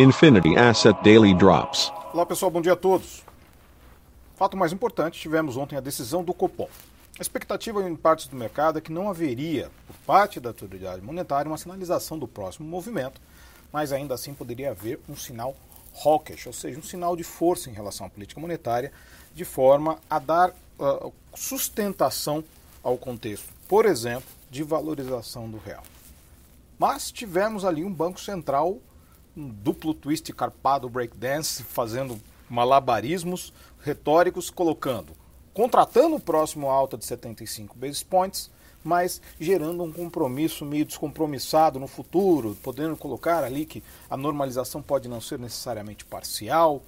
Infinity Asset Daily Drops. Olá pessoal, bom dia a todos. Fato mais importante, tivemos ontem a decisão do Copom. A expectativa em partes do mercado é que não haveria, por parte da autoridade monetária, uma sinalização do próximo movimento, mas ainda assim poderia haver um sinal hawkish, ou seja, um sinal de força em relação à política monetária, de forma a dar uh, sustentação ao contexto, por exemplo, de valorização do real. Mas tivemos ali um Banco Central um duplo twist carpado breakdance, fazendo malabarismos retóricos, colocando, contratando o próximo alta de 75 basis points, mas gerando um compromisso meio descompromissado no futuro, podendo colocar ali que a normalização pode não ser necessariamente parcial,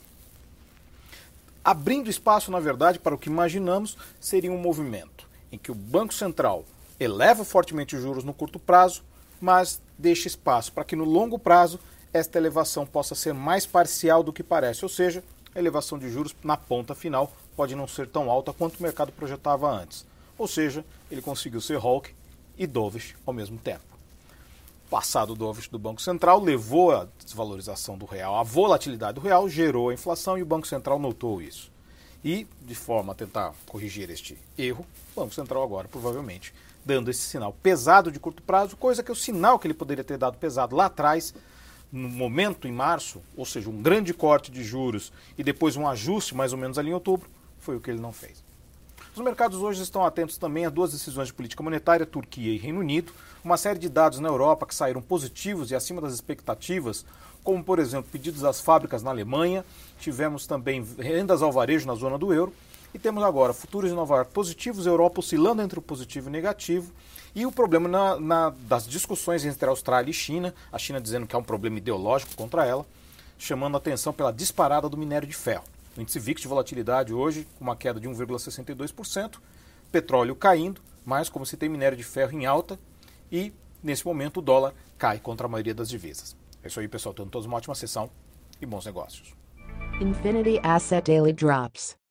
abrindo espaço, na verdade, para o que imaginamos seria um movimento em que o Banco Central eleva fortemente os juros no curto prazo, mas deixa espaço para que no longo prazo esta elevação possa ser mais parcial do que parece, ou seja, a elevação de juros na ponta final pode não ser tão alta quanto o mercado projetava antes. Ou seja, ele conseguiu ser hawk e dovish ao mesmo tempo. Passado o dovish do Banco Central levou a desvalorização do real, a volatilidade do real gerou a inflação e o Banco Central notou isso. E, de forma a tentar corrigir este erro, o Banco Central agora provavelmente dando esse sinal pesado de curto prazo, coisa que o sinal que ele poderia ter dado pesado lá atrás no momento em março, ou seja, um grande corte de juros e depois um ajuste mais ou menos ali em outubro, foi o que ele não fez. Os mercados hoje estão atentos também a duas decisões de política monetária, Turquia e Reino Unido, uma série de dados na Europa que saíram positivos e acima das expectativas, como por exemplo pedidos às fábricas na Alemanha, tivemos também rendas ao varejo na zona do euro e temos agora futuros de Nova York positivos, Europa oscilando entre o positivo e o negativo e o problema na, na, das discussões entre Austrália e China, a China dizendo que há um problema ideológico contra ela, chamando a atenção pela disparada do minério de ferro. O índice VIX de volatilidade hoje, com uma queda de 1,62%, petróleo caindo, mas como se tem minério de ferro em alta, e nesse momento o dólar cai contra a maioria das divisas. É isso aí, pessoal. Tenham todos uma ótima sessão e bons negócios. Infinity Asset Daily Drops.